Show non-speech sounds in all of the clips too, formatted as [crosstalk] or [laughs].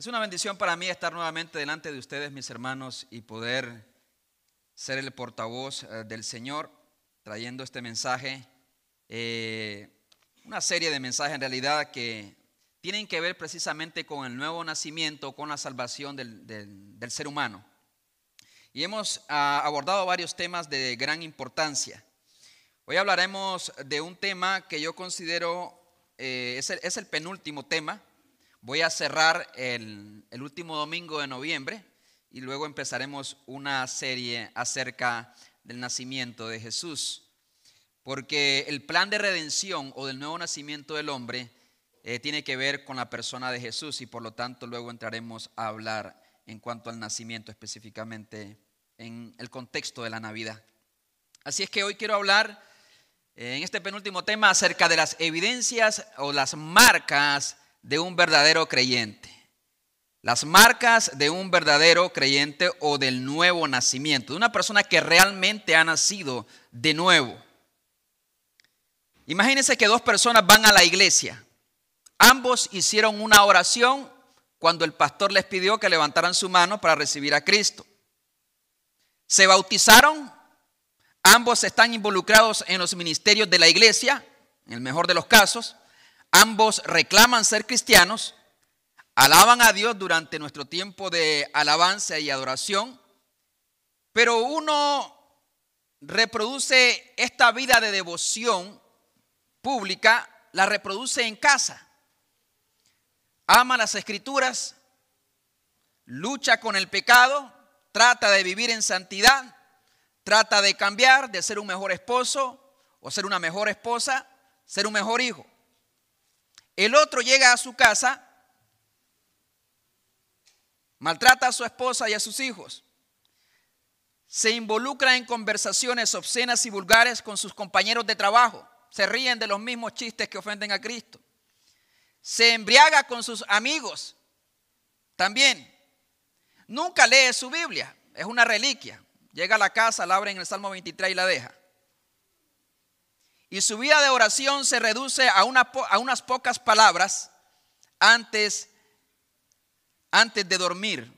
Es una bendición para mí estar nuevamente delante de ustedes, mis hermanos, y poder ser el portavoz eh, del Señor, trayendo este mensaje, eh, una serie de mensajes en realidad que tienen que ver precisamente con el nuevo nacimiento, con la salvación del, ser humano. Y hemos ah, abordado varios temas de gran importancia. Hoy hablaremos de un tema que yo considero eh, es el penúltimo tema Voy a cerrar el, último domingo de noviembre y luego empezaremos una serie acerca del nacimiento de Jesús. Porque el plan de redención o del nuevo nacimiento del hombre eh, tiene que ver con la persona de Jesús y por lo tanto luego entraremos a hablar en cuanto al nacimiento específicamente en el contexto de la Navidad. Así es que hoy quiero hablar eh, en este penúltimo tema acerca de las evidencias o las marcas de un verdadero creyente. Las marcas de un verdadero creyente o del nuevo nacimiento, de una persona que realmente ha nacido de nuevo. Imagínense que dos personas van a la iglesia. Ambos hicieron una oración cuando el pastor les pidió que levantaran su mano para recibir a Cristo. Se bautizaron, ambos están involucrados en los ministerios de la iglesia, en el mejor de los casos. Ambos reclaman ser cristianos, alaban a Dios durante nuestro tiempo de alabanza y adoración, pero uno reproduce esta vida de devoción pública, la reproduce en casa. Ama las escrituras, lucha con el pecado, trata de vivir en santidad, trata de cambiar, de ser un mejor esposo o ser una mejor esposa, ser un mejor hijo. El otro llega a su casa, maltrata a su esposa y a sus hijos, se involucra en conversaciones obscenas y vulgares con sus compañeros de trabajo, se ríen de los mismos chistes que ofenden a Cristo, se embriaga con sus amigos también, nunca lee su Biblia, es una reliquia, llega a la casa, la abre en el Salmo 23 y la deja. Y su vida de oración se reduce a, a unas pocas palabras antes, antes de dormir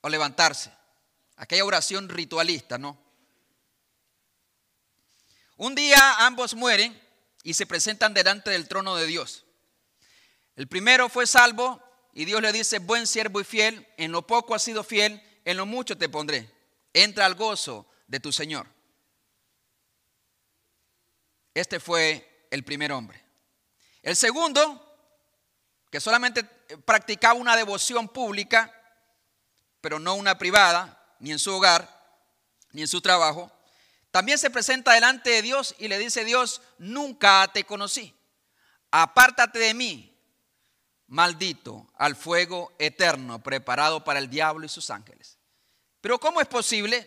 o levantarse. Aquella oración ritualista, ¿no? Un día ambos mueren y se presentan delante del trono de Dios. El primero fue salvo y Dios le dice, buen siervo y fiel, en lo poco has sido fiel, en lo mucho te pondré. Entra al gozo de tu Señor. Este fue el primer hombre. El segundo, que solamente practicaba una devoción pública, pero no una privada, ni en su hogar, ni en su trabajo, también se presenta delante de Dios y le dice, Dios, nunca te conocí. Apártate de mí, maldito, al fuego eterno preparado para el diablo y sus ángeles. Pero ¿cómo es posible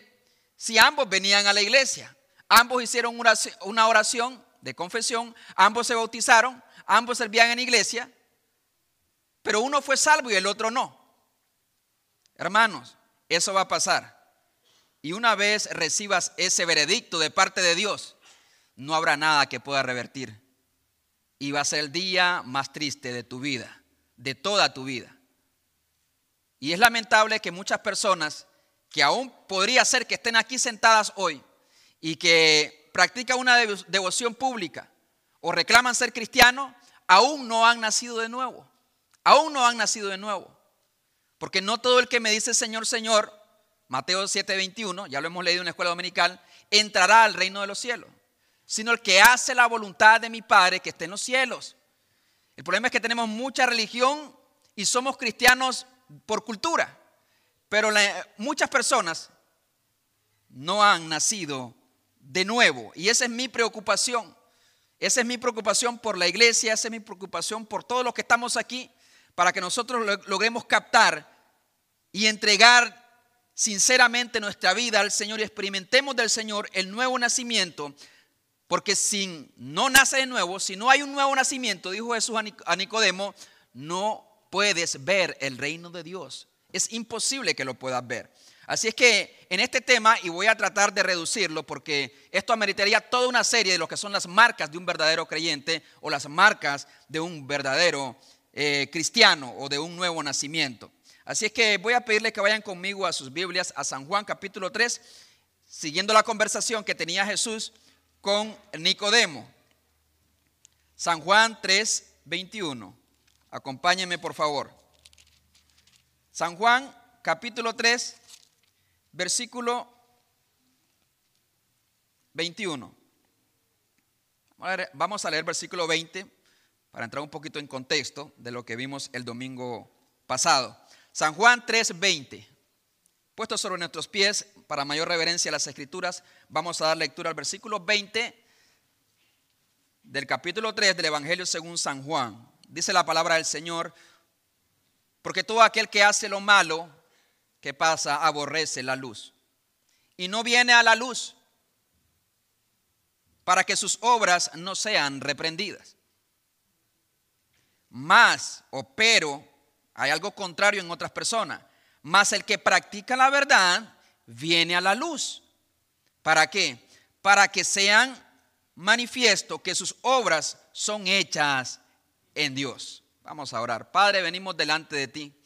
si ambos venían a la iglesia? Ambos hicieron una oración de confesión, ambos se bautizaron, ambos servían en iglesia, pero uno fue salvo y el otro no. Hermanos, eso va a pasar. Y una vez recibas ese veredicto de parte de Dios, no habrá nada que pueda revertir. Y va a ser el día más triste de tu vida, de toda tu vida. Y es lamentable que muchas personas que aún podría ser que estén aquí sentadas hoy, y que practican una devoción pública o reclaman ser cristianos, aún no han nacido de nuevo. Aún no han nacido de nuevo. Porque no todo el que me dice Señor, Señor, Mateo 7:21, ya lo hemos leído en la escuela dominical, entrará al reino de los cielos, sino el que hace la voluntad de mi Padre que esté en los cielos. El problema es que tenemos mucha religión y somos cristianos por cultura, pero muchas personas no han nacido de nuevo. Y esa es mi preocupación. Esa es mi preocupación por la iglesia, esa es mi preocupación por todos los que estamos aquí, para que nosotros logremos captar y entregar sinceramente nuestra vida al Señor y experimentemos del Señor el nuevo nacimiento. Porque si no nace de nuevo, si no hay un nuevo nacimiento, dijo Jesús a Nicodemo, no puedes ver el reino de Dios. Es imposible que lo puedas ver. Así es que en este tema, y voy a tratar de reducirlo porque esto ameritaría toda una serie de lo que son las marcas de un verdadero creyente o las marcas de un verdadero eh, cristiano o de un nuevo nacimiento. Así es que voy a pedirle que vayan conmigo a sus Biblias, a San Juan capítulo 3, siguiendo la conversación que tenía Jesús con Nicodemo. San Juan 3, 21. Acompáñenme por favor. San Juan capítulo 3, versículo 21. Vamos a leer versículo 20 para entrar un poquito en contexto de lo que vimos el domingo pasado. San Juan 3:20. Puesto sobre nuestros pies para mayor reverencia a las escrituras, vamos a dar lectura al versículo 20 del capítulo 3 del Evangelio según San Juan. Dice la palabra del Señor, porque todo aquel que hace lo malo, que pasa, aborrece la luz. Y no viene a la luz para que sus obras no sean reprendidas. Más o pero, hay algo contrario en otras personas. Más el que practica la verdad viene a la luz. ¿Para qué? Para que sean manifiesto que sus obras son hechas en Dios. Vamos a orar. Padre, venimos delante de ti.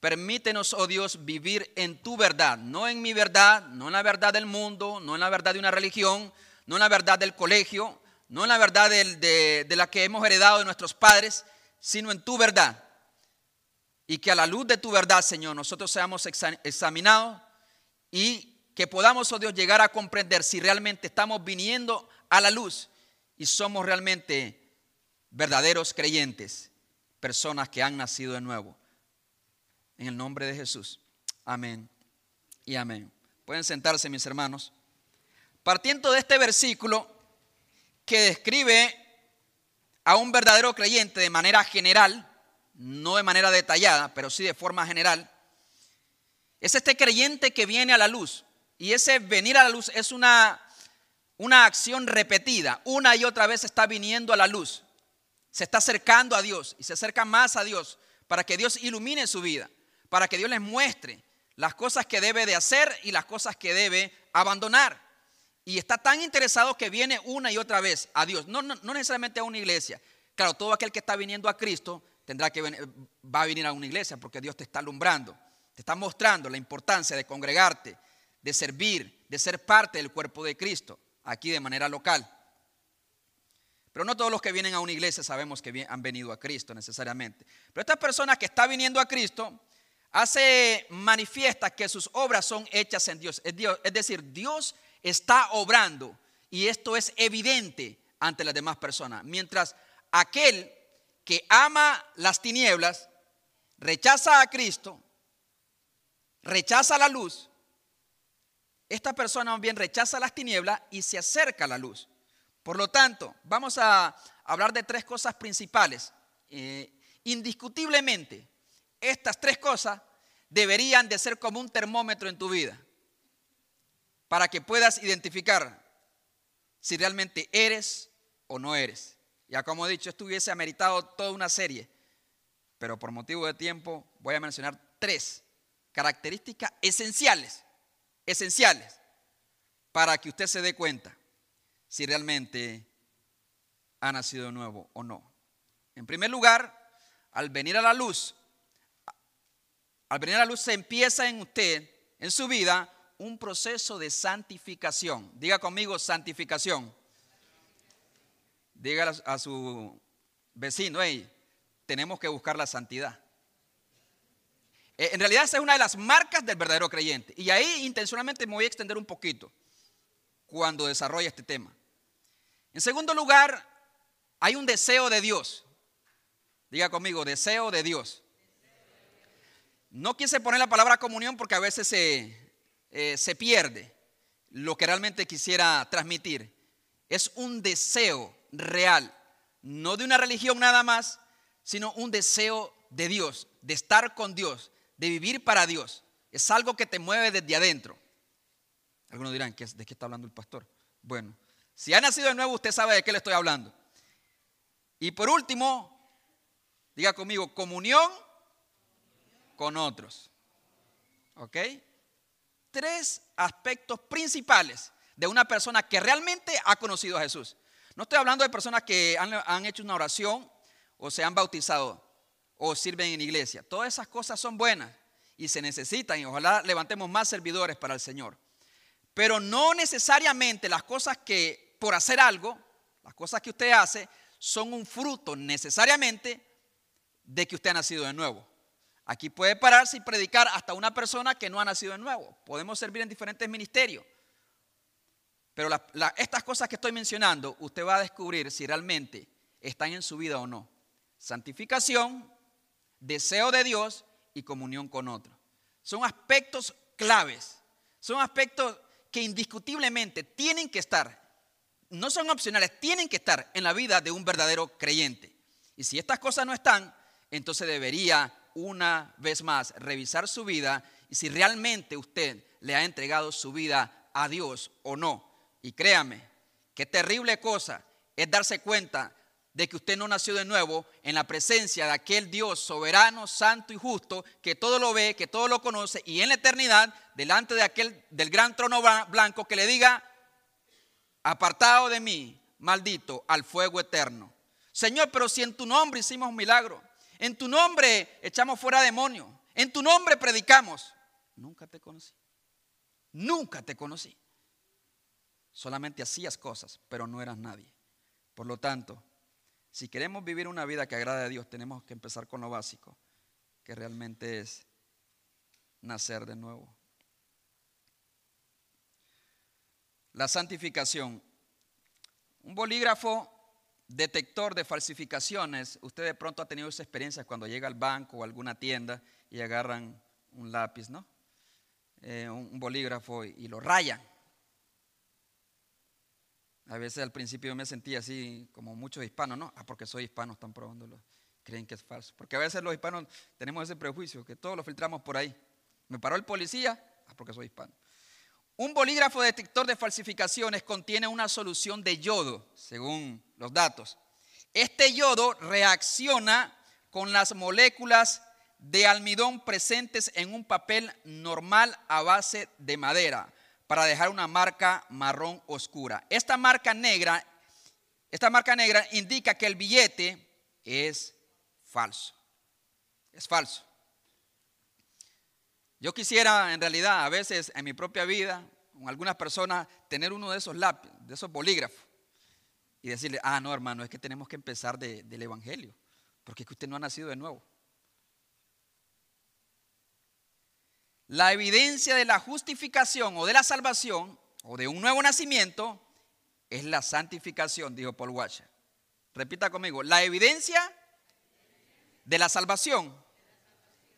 Permítenos, oh Dios, vivir en tu verdad, no en mi verdad, no en la verdad del mundo, no en la verdad de una religión, no en la verdad del colegio, no en la verdad de, de la que hemos heredado de nuestros padres, sino en tu verdad. Y que a la luz de tu verdad, Señor, nosotros seamos examinados y que podamos, oh Dios, llegar a comprender si realmente estamos viniendo a la luz y somos realmente verdaderos creyentes, personas que han nacido de nuevo. En el nombre de Jesús. Amén y amén. Pueden sentarse, mis hermanos. Partiendo de este versículo que describe a un verdadero creyente de manera general, no de manera detallada, pero sí de forma general, es este creyente que viene a la luz. Y ese venir a la luz es una una acción repetida, una y otra vez está viniendo a la luz. Se está acercando a Dios y se acerca más a Dios para que Dios ilumine su vida, para que Dios les muestre las cosas que debe de hacer y las cosas que debe abandonar. Y está tan interesado que viene una y otra vez a Dios, no, no, necesariamente a una iglesia. Claro, todo aquel que está viniendo a Cristo tendrá que va a venir a una iglesia porque Dios te está alumbrando, te está mostrando la importancia de congregarte, de servir, de ser parte del cuerpo de Cristo aquí de manera local. Pero no todos los que vienen a una iglesia sabemos que han venido a Cristo necesariamente. Pero esta persona que está viniendo a Cristo hace manifiesta que sus obras son hechas en Dios. Es decir, Dios está obrando y esto es evidente ante las demás personas. Mientras aquel que ama las tinieblas, rechaza a Cristo, rechaza la luz, esta persona bien rechaza las tinieblas y se acerca a la luz. Por lo tanto, vamos a hablar de tres cosas principales. Eh, indiscutiblemente, estas tres cosas deberían de ser como un termómetro en tu vida para que puedas identificar si realmente eres o no eres. Ya como he dicho, esto hubiese ameritado toda una serie, pero por motivo de tiempo voy a mencionar tres características esenciales esenciales para que usted se dé cuenta si realmente ha nacido nuevo o no. En primer lugar, al venir a la luz, al venir a la luz se empieza en usted, en su vida, un proceso de santificación. Diga conmigo santificación. Diga a su vecino, hey, tenemos que buscar la santidad. Eh, en realidad esa es una de las marcas del verdadero creyente. Y ahí intencionalmente me voy a extender un poquito cuando desarrolle este tema. En segundo lugar, hay un deseo de Dios. Diga conmigo, deseo de Dios. No quise poner la palabra comunión porque a veces se, eh, se pierde lo que realmente quisiera transmitir. Es un deseo real, no de una religión nada más, sino un deseo de Dios, de estar con Dios, de vivir para Dios. Es algo que te mueve desde adentro. Algunos dirán, ¿de qué está hablando el pastor? Bueno, si ha nacido de nuevo, usted sabe de qué le estoy hablando. Y por último, diga conmigo, comunión con otros. ¿Ok? Tres aspectos principales de una persona que realmente ha conocido a Jesús. No estoy hablando de personas que han, han hecho una oración o se han bautizado o sirven en iglesia. Todas esas cosas son buenas y se necesitan y ojalá levantemos más servidores para el Señor. Pero no necesariamente las cosas que por hacer algo, las cosas que usted hace, son un fruto necesariamente de que usted ha nacido de nuevo. Aquí puede pararse y predicar hasta una persona que no ha nacido de nuevo. Podemos servir en diferentes ministerios. Pero estas cosas que estoy mencionando, usted va a descubrir si realmente están en su vida o no. Santificación, deseo de Dios y comunión con otros. Son aspectos claves. Son aspectos que indiscutiblemente tienen que estar, no son opcionales, tienen que estar en la vida de un verdadero creyente. Y si estas cosas no están, entonces debería una vez más revisar su vida y si realmente usted le ha entregado su vida a Dios o no. Y créame, qué terrible cosa es darse cuenta de que usted no nació de nuevo en la presencia de aquel Dios soberano, santo y justo, que todo lo ve, que todo lo conoce, y en la eternidad, delante de aquel del gran trono blanco, que le diga, apartado de mí, maldito, al fuego eterno. Señor, pero si en tu nombre hicimos un milagro, en tu nombre echamos fuera demonios, en tu nombre predicamos, nunca te conocí, nunca te conocí. Solamente hacías cosas, pero no eras nadie. Por lo tanto, si queremos vivir una vida que agrade a Dios, tenemos que empezar con lo básico, que realmente es nacer de nuevo. La santificación. Un bolígrafo detector de falsificaciones, usted de pronto ha tenido esa experiencia cuando llega al banco o alguna tienda y agarran un lápiz, ¿no? Eh, un bolígrafo y lo rayan. A veces al principio me sentía así como muchos hispanos, ¿no? Ah, porque soy hispano, están probándolo. Creen que es falso. Porque a veces los hispanos tenemos ese prejuicio, que todos lo filtramos por ahí. Me paró el policía, ah, porque soy hispano. Un bolígrafo detector de falsificaciones contiene una solución de yodo, según los datos. Este yodo reacciona con las moléculas de almidón presentes en un papel normal a base de madera para dejar una marca marrón oscura. Esta marca negra, esta marca negra indica que el billete es falso. Es falso. Yo quisiera en realidad a veces en mi propia vida, con algunas personas, tener uno de esos lápices, de esos bolígrafos y decirle, ah, no hermano, es que tenemos que empezar del Evangelio, porque es que usted no ha nacido de nuevo. La evidencia de la justificación o de la salvación o de un nuevo nacimiento es la santificación, dijo Paul Washer. Repita conmigo, la evidencia de la salvación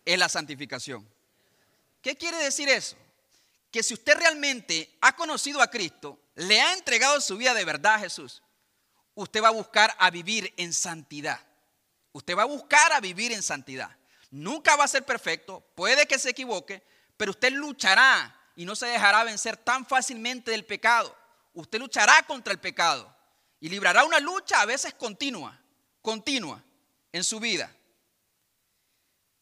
es la santificación. ¿Qué quiere decir eso? Que si usted realmente ha conocido a Cristo, le ha entregado su vida de verdad a Jesús, usted va a buscar a vivir en santidad. Usted va a buscar a vivir en santidad. Nunca va a ser perfecto, puede que se equivoque, pero usted luchará y no se dejará vencer tan fácilmente del pecado. Usted luchará contra el pecado y librará una lucha a veces continua, continua en su vida.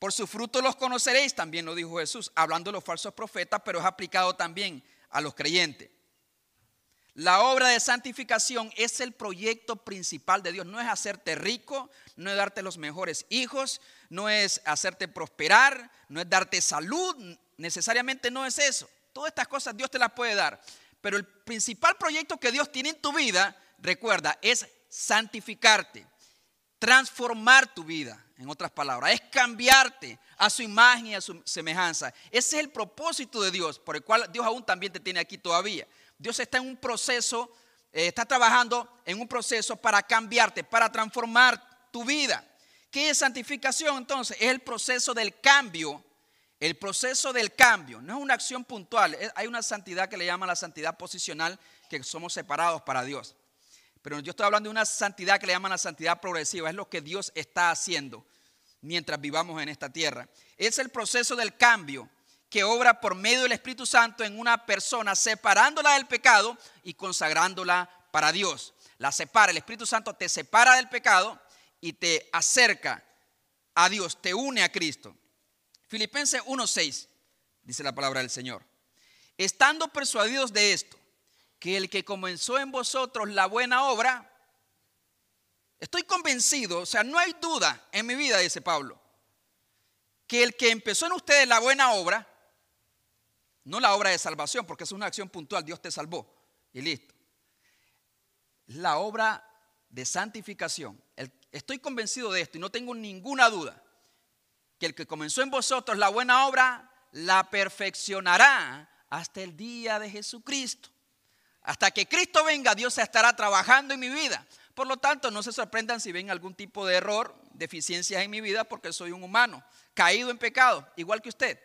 Por su fruto los conoceréis, también lo dijo Jesús, hablando de los falsos profetas, pero es aplicado también a los creyentes. La obra de santificación es el proyecto principal de Dios. No es hacerte rico, no es darte los mejores hijos, no es hacerte prosperar, no es darte salud, necesariamente no es eso. Todas estas cosas Dios te las puede dar. Pero el principal proyecto que Dios tiene en tu vida, recuerda, es santificarte, transformar tu vida, en otras palabras, es cambiarte a su imagen y a su semejanza. Ese es el propósito de Dios, por el cual Dios aún también te tiene aquí todavía. Dios está en un proceso, eh, está trabajando en un proceso para cambiarte, para transformar tu vida. ¿Qué es santificación entonces? Es el proceso del cambio el proceso del cambio no es una acción puntual, hay una santidad que le llaman la santidad posicional, que somos separados para Dios. Pero yo estoy hablando de una santidad que le llaman la santidad progresiva, es lo que Dios está haciendo mientras vivamos en esta tierra. Es el proceso del cambio que obra por medio del Espíritu Santo en una persona, separándola del pecado y consagrándola para Dios. La separa, el Espíritu Santo te separa del pecado y te acerca a Dios, te une a Cristo. Filipenses 1:6 dice la palabra del Señor. Estando persuadidos de esto, que el que comenzó en vosotros la buena obra, estoy convencido, o sea, no hay duda en mi vida, dice Pablo, que el que empezó en ustedes la buena obra, no la obra de salvación, porque es una acción puntual, Dios te salvó y listo. La obra de santificación. estoy convencido de esto y no tengo ninguna duda que el que comenzó en vosotros la buena obra la perfeccionará hasta el día de Jesucristo. Hasta que Cristo venga, Dios estará trabajando en mi vida. Por lo tanto, no se sorprendan si ven algún tipo de error, deficiencias en mi vida, porque soy un humano, caído en pecado, igual que usted.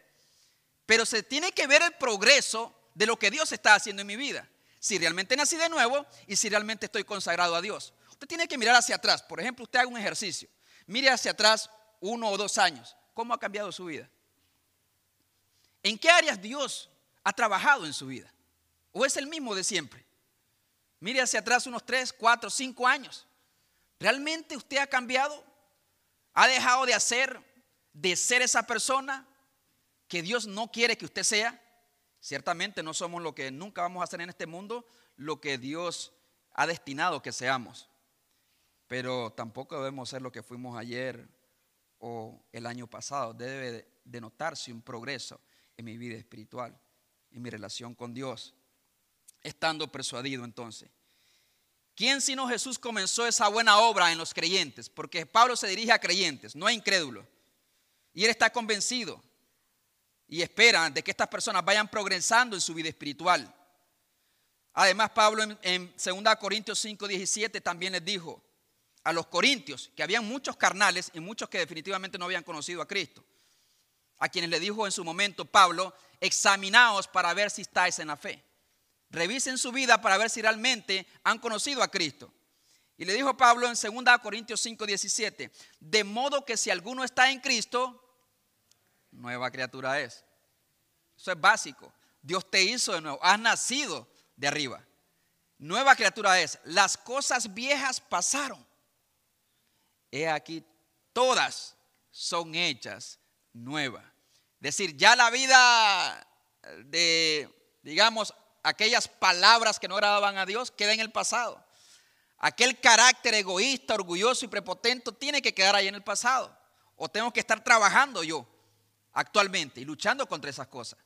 Pero se tiene que ver el progreso de lo que Dios está haciendo en mi vida. Si realmente nací de nuevo y si realmente estoy consagrado a Dios. Usted tiene que mirar hacia atrás. Por ejemplo, usted haga un ejercicio. Mire hacia atrás uno o dos años. ¿Cómo ha cambiado su vida? ¿En qué áreas Dios ha trabajado en su vida? ¿O es el mismo de siempre? Mire hacia atrás unos tres, cuatro, cinco años. ¿Realmente usted ha cambiado? ¿Ha dejado de hacer, de ser esa persona que Dios no quiere que usted sea? Ciertamente no somos lo que nunca vamos a hacer en este mundo, lo que Dios ha destinado que seamos. Pero tampoco debemos ser lo que fuimos ayer o el año pasado. Debe de notarse un progreso en mi vida espiritual, en mi relación con Dios. Estando persuadido entonces. ¿Quién sino Jesús comenzó esa buena obra en los creyentes? Porque Pablo se dirige a creyentes, no a incrédulos. Y él está convencido y espera de que estas personas vayan progresando en su vida espiritual. Además, Pablo en, en 2 Corintios 5, 17 también les dijo, a los corintios, que habían muchos carnales y muchos que definitivamente no habían conocido a Cristo, a quienes le dijo en su momento Pablo, examinaos para ver si estáis en la fe. Revisen su vida para ver si realmente han conocido a Cristo. Y le dijo Pablo en 2 Corintios 5, 17, de modo que si alguno está en Cristo, nueva criatura es. Eso es básico. Dios te hizo de nuevo, has nacido de arriba. Nueva criatura es. Las cosas viejas pasaron he aquí, todas son hechas nuevas. Es decir, ya la vida de, digamos, aquellas palabras que no agradaban a Dios queda en el pasado. Aquel carácter egoísta, orgulloso y prepotente tiene que quedar ahí en el pasado. O tengo que estar trabajando yo actualmente y luchando contra esas cosas.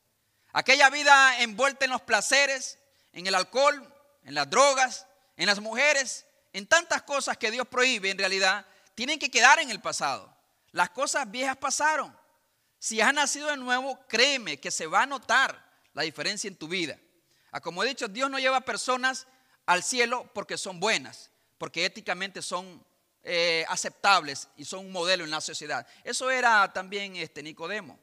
Aquella vida envuelta en los placeres, en el alcohol, en las drogas, en las mujeres, en tantas cosas que Dios prohíbe en realidad, tienen que quedar en el pasado. Las cosas viejas pasaron. Si has nacido de nuevo, créeme que se va a notar la diferencia en tu vida. Ah, como he dicho, Dios no lleva personas al cielo porque son buenas, porque éticamente son eh, aceptables y son un modelo en la sociedad. Eso era también este Nicodemo.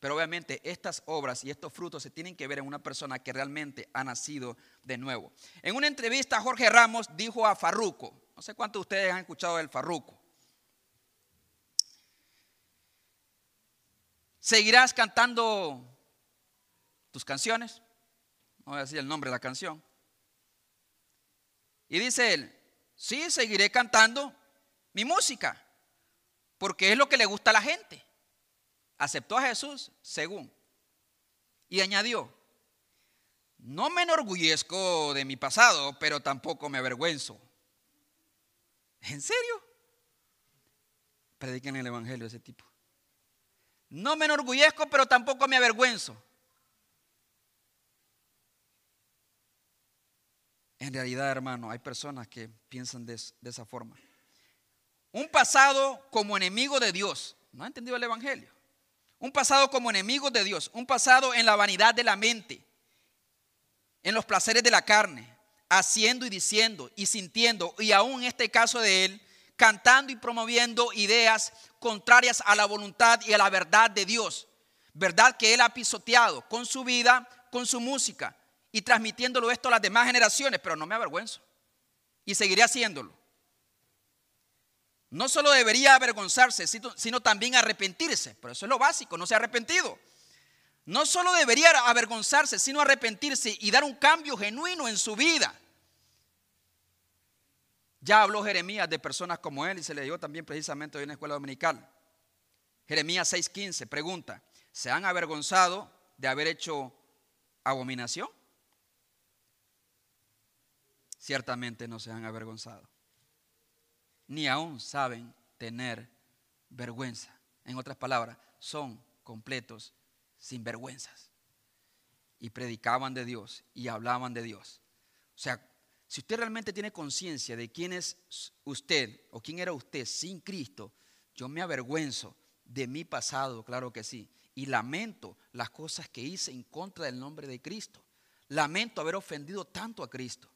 Pero obviamente estas obras y estos frutos se tienen que ver en una persona que realmente ha nacido de nuevo. En una entrevista, Jorge Ramos dijo a Farruco, no sé cuántos de ustedes han escuchado del Farruco, ¿Seguirás cantando tus canciones? No voy a decir el nombre de la canción. Y dice él, sí, seguiré cantando mi música, porque es lo que le gusta a la gente. Aceptó a Jesús según. Y añadió, no me enorgullezco de mi pasado, pero tampoco me avergüenzo. ¿En serio? Prediquen el Evangelio de ese tipo. No me enorgullezco, pero tampoco me avergüenzo. En realidad, hermano, hay personas que piensan de, esa forma. Un pasado como enemigo de Dios. ¿No ha entendido el Evangelio? Un pasado como enemigo de Dios. Un pasado en la vanidad de la mente. En los placeres de la carne. Haciendo y diciendo y sintiendo. Y aún en este caso de él, cantando y promoviendo ideas contrarias a la voluntad y a la verdad de Dios. Verdad que Él ha pisoteado con su vida, con su música y transmitiéndolo esto a las demás generaciones, pero no me avergüenzo. Y seguiré haciéndolo. No solo debería avergonzarse, sino también arrepentirse. Pero eso es lo básico, no se ha arrepentido. No solo debería avergonzarse, sino arrepentirse y dar un cambio genuino en su vida. Ya habló Jeremías de personas como él y se le dio también precisamente hoy en la escuela dominical. Jeremías 6:15 pregunta, ¿se han avergonzado de haber hecho abominación? Ciertamente no se han avergonzado, ni aún saben tener vergüenza. En otras palabras, son completos sinvergüenzas. Y predicaban de Dios y hablaban de Dios. O sea, si usted realmente tiene conciencia de quién es usted o quién era usted sin Cristo, yo me avergüenzo de mi pasado, claro que sí. Y lamento las cosas que hice en contra del nombre de Cristo. Lamento haber ofendido tanto a Cristo.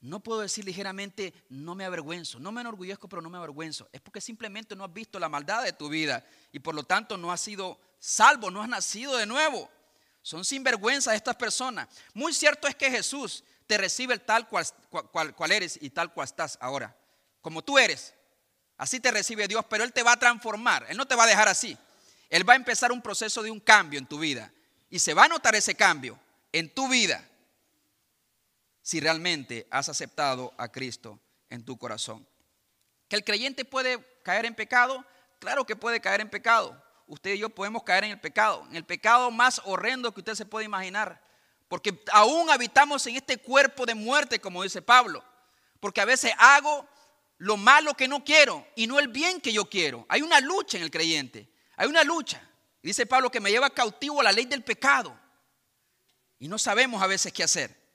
No puedo decir ligeramente, no me avergüenzo, no me enorgullezco, pero no me avergüenzo. Es porque simplemente no has visto la maldad de tu vida y por lo tanto no has sido salvo, no has nacido de nuevo. Son sinvergüenza estas personas. Muy cierto es que Jesús te recibe tal cual, cual eres y tal cual estás ahora. Como tú eres. Así te recibe Dios, pero Él te va a transformar. Él no te va a dejar así. Él va a empezar un proceso de un cambio en tu vida. Y se va a notar ese cambio en tu vida si realmente has aceptado a Cristo en tu corazón. ¿Que el creyente puede caer en pecado? Claro que puede caer en pecado. Usted y yo podemos caer en el pecado, en el pecado más horrendo que usted se puede imaginar. Porque aún habitamos en este cuerpo de muerte, como dice Pablo. Porque a veces hago lo malo que no quiero y no el bien que yo quiero. Hay una lucha en el creyente. Hay una lucha. Dice Pablo que me lleva cautivo a la ley del pecado. Y no sabemos a veces qué hacer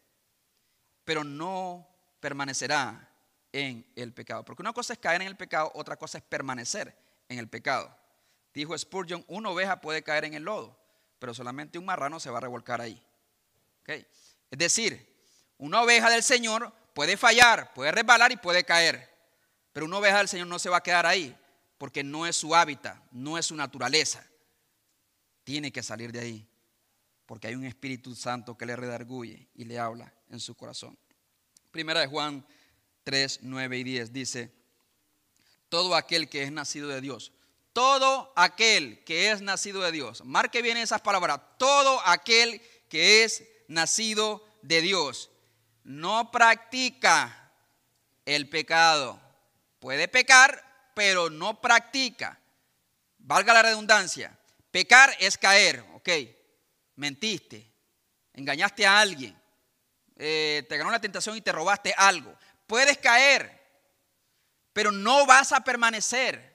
pero no permanecerá en el pecado. Porque una cosa es caer en el pecado, otra cosa es permanecer en el pecado. Dijo Spurgeon, una oveja puede caer en el lodo, pero solamente un marrano se va a revolcar ahí. Es decir, una oveja del Señor puede fallar, puede resbalar y puede caer, pero una oveja del Señor no se va a quedar ahí, porque no es su hábitat, no es su naturaleza. Tiene que salir de ahí, porque hay un Espíritu Santo que le redarguye y le habla en su corazón. Primera de Juan 3, 9 y 10 dice, todo aquel que es nacido de Dios, todo aquel que es nacido de Dios, marque bien esas palabras, todo aquel que es nacido de Dios, no practica el pecado. Puede pecar, pero no practica. Valga la redundancia. Pecar es caer, ok. Mentiste, engañaste a alguien, eh, te ganó la tentación y te robaste algo. Puedes caer, pero no vas a permanecer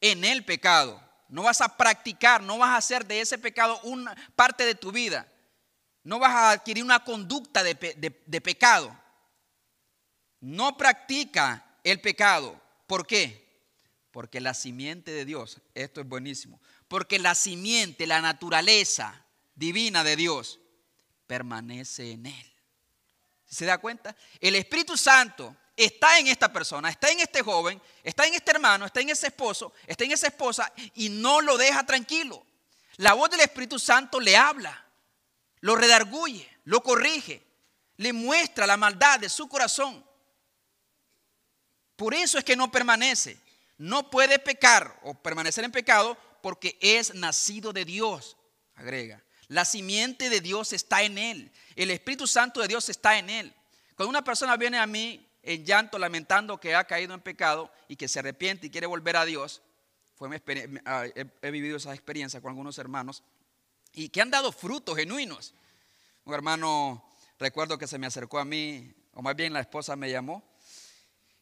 en el pecado. No vas a practicar, no vas a hacer de ese pecado una parte de tu vida. No vas a adquirir una conducta de, de pecado. No practica el pecado. ¿Por qué? Porque la simiente de Dios, esto es buenísimo, porque la simiente, la naturaleza divina de Dios permanece en él. ¿Se da cuenta? El Espíritu Santo está en esta persona, está en este joven, está en este hermano, está en ese esposo, está en esa esposa y no lo deja tranquilo. La voz del Espíritu Santo le habla, lo redarguye, lo corrige, le muestra la maldad de su corazón. Por eso es que no permanece. No puede pecar o permanecer en pecado porque es nacido de Dios, agrega. La simiente de Dios está en él. El Espíritu Santo de Dios está en él. Cuando una persona viene a mí en llanto, lamentando que ha caído en pecado y que se arrepiente y quiere volver a Dios, fue ah, he, vivido esa experiencia con algunos hermanos y que han dado frutos genuinos. Un hermano, recuerdo que se me acercó a mí, o más bien la esposa me llamó,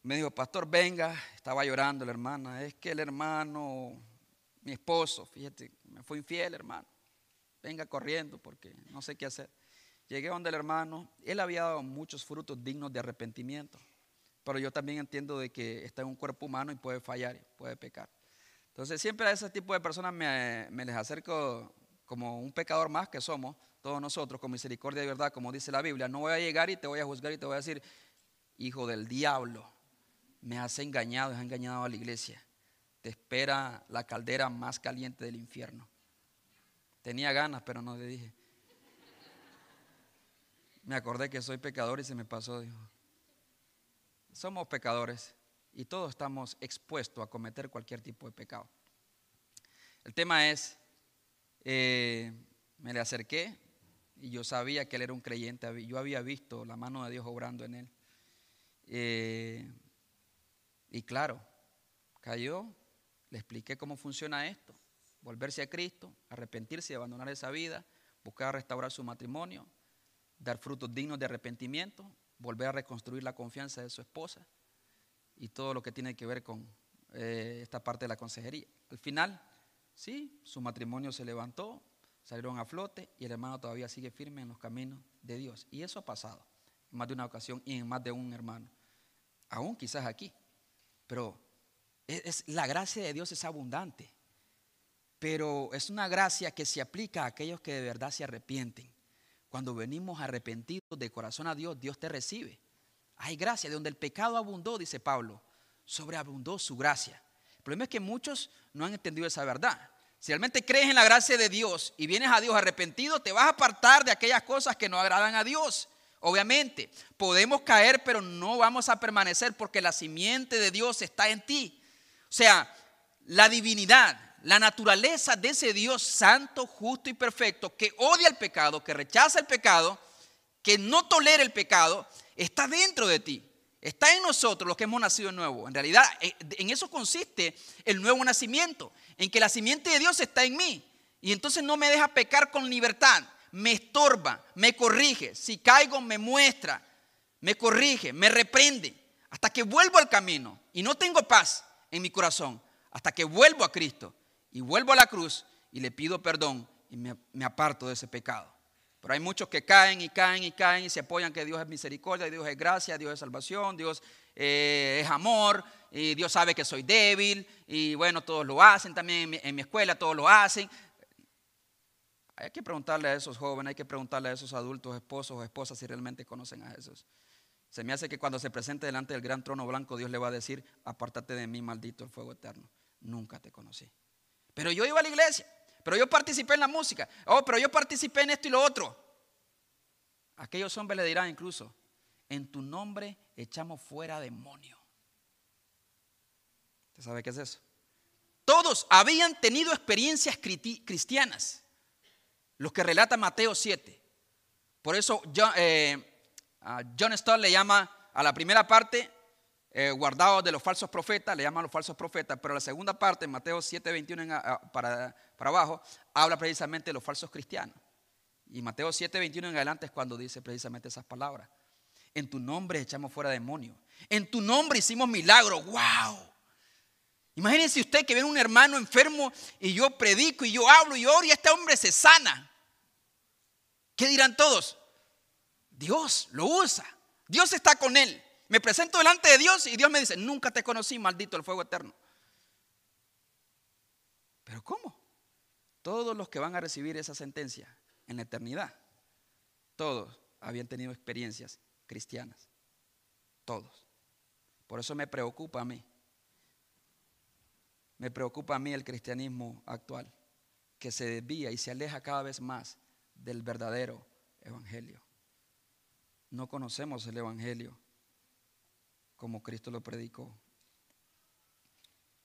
me dijo, pastor, venga, estaba llorando la hermana, es que el hermano, mi esposo, fíjate, me fue infiel, hermano venga corriendo porque no sé qué hacer. Llegué donde el hermano, él había dado muchos frutos dignos de arrepentimiento, pero yo también entiendo de que está en un cuerpo humano y puede fallar, puede pecar. Entonces siempre a ese tipo de personas me, les acerco como un pecador más que somos todos nosotros, con misericordia y verdad, como dice la Biblia. No voy a llegar y te voy a juzgar y te voy a decir, hijo del diablo, me has engañado, has engañado a la iglesia. Te espera la caldera más caliente del infierno. Tenía ganas, pero no le dije. Me acordé que soy pecador y se me pasó. Dijo. Somos pecadores y todos estamos expuestos a cometer cualquier tipo de pecado. El tema es, eh, me le acerqué y yo sabía que él era un creyente, yo había visto la mano de Dios obrando en él. Eh, y claro, cayó, le expliqué cómo funciona esto volverse a Cristo, arrepentirse y abandonar esa vida, buscar restaurar su matrimonio, dar frutos dignos de arrepentimiento, volver a reconstruir la confianza de su esposa y todo lo que tiene que ver con eh, esta parte de la consejería. Al final, sí, su matrimonio se levantó, salieron a flote y el hermano todavía sigue firme en los caminos de Dios. Y eso ha pasado en más de una ocasión y en más de un hermano. Aún quizás aquí. Pero es, la gracia de Dios es abundante. Pero es una gracia que se aplica a aquellos que de verdad se arrepienten. Cuando venimos arrepentidos de corazón a Dios, Dios te recibe. Hay gracia, de donde el pecado abundó, dice Pablo, sobreabundó su gracia. El problema es que muchos no han entendido esa verdad. Si realmente crees en la gracia de Dios y vienes a Dios arrepentido, te vas a apartar de aquellas cosas que no agradan a Dios. Obviamente, podemos caer, pero no vamos a permanecer porque la simiente de Dios está en ti. O sea, la divinidad, la naturaleza de ese Dios santo, justo y perfecto, que odia el pecado, que rechaza el pecado, que no tolera el pecado, está dentro de ti. Está en nosotros los que hemos nacido de nuevo. En realidad, eh, en eso consiste el nuevo nacimiento, en que la simiente de Dios está en mí. Y entonces no me deja pecar con libertad, me estorba, me corrige. Si caigo, me muestra, me corrige, me reprende, hasta que vuelvo al camino. Y no tengo paz en mi corazón, hasta que vuelvo a Cristo y vuelvo a la cruz y le pido perdón y me, aparto de ese pecado. Pero hay muchos que caen y caen y caen y se apoyan que Dios es misericordia, Dios es gracia, Dios es salvación, Dios eh, es amor, y Dios sabe que soy débil, y bueno, todos lo hacen también en mi, escuela, todos lo hacen. Hay que preguntarle a esos jóvenes, hay que preguntarle a esos adultos, esposos o esposas si realmente conocen a Jesús. Se me hace que cuando se presente delante del gran trono blanco, Dios le va a decir, apártate de mí, maldito el fuego eterno. Nunca te conocí. Pero yo iba a la iglesia, pero yo participé en la música, oh, pero yo participé en esto y lo otro. Aquellos hombres le dirán incluso, en tu nombre echamos fuera demonio. ¿Usted sabe qué es eso? Todos habían tenido experiencias cristianas, los que relata Mateo 7. Por eso John, eh, John Stott le llama a la primera parte eh, guardados de los falsos profetas, le llaman los falsos profetas, pero la segunda parte, Mateo 7, 21 para, para abajo, habla precisamente de los falsos cristianos. Y Mateo 7, 21 en adelante es cuando dice precisamente esas palabras. En tu nombre echamos fuera demonios. En tu nombre hicimos milagros. ¡Wow! Imagínense usted que ve un hermano enfermo y yo predico y yo hablo y oro y este hombre se sana. ¿Qué dirán todos? Dios lo usa. Dios está con él. Me presento delante de Dios y Dios me dice, nunca te conocí, maldito el fuego eterno. Pero ¿cómo? Todos los que van a recibir esa sentencia en la eternidad, todos habían tenido experiencias cristianas. Todos. Por eso me preocupa a mí. Me preocupa a mí el cristianismo actual, que se desvía y se aleja cada vez más del verdadero evangelio. No conocemos el evangelio como Cristo lo predicó.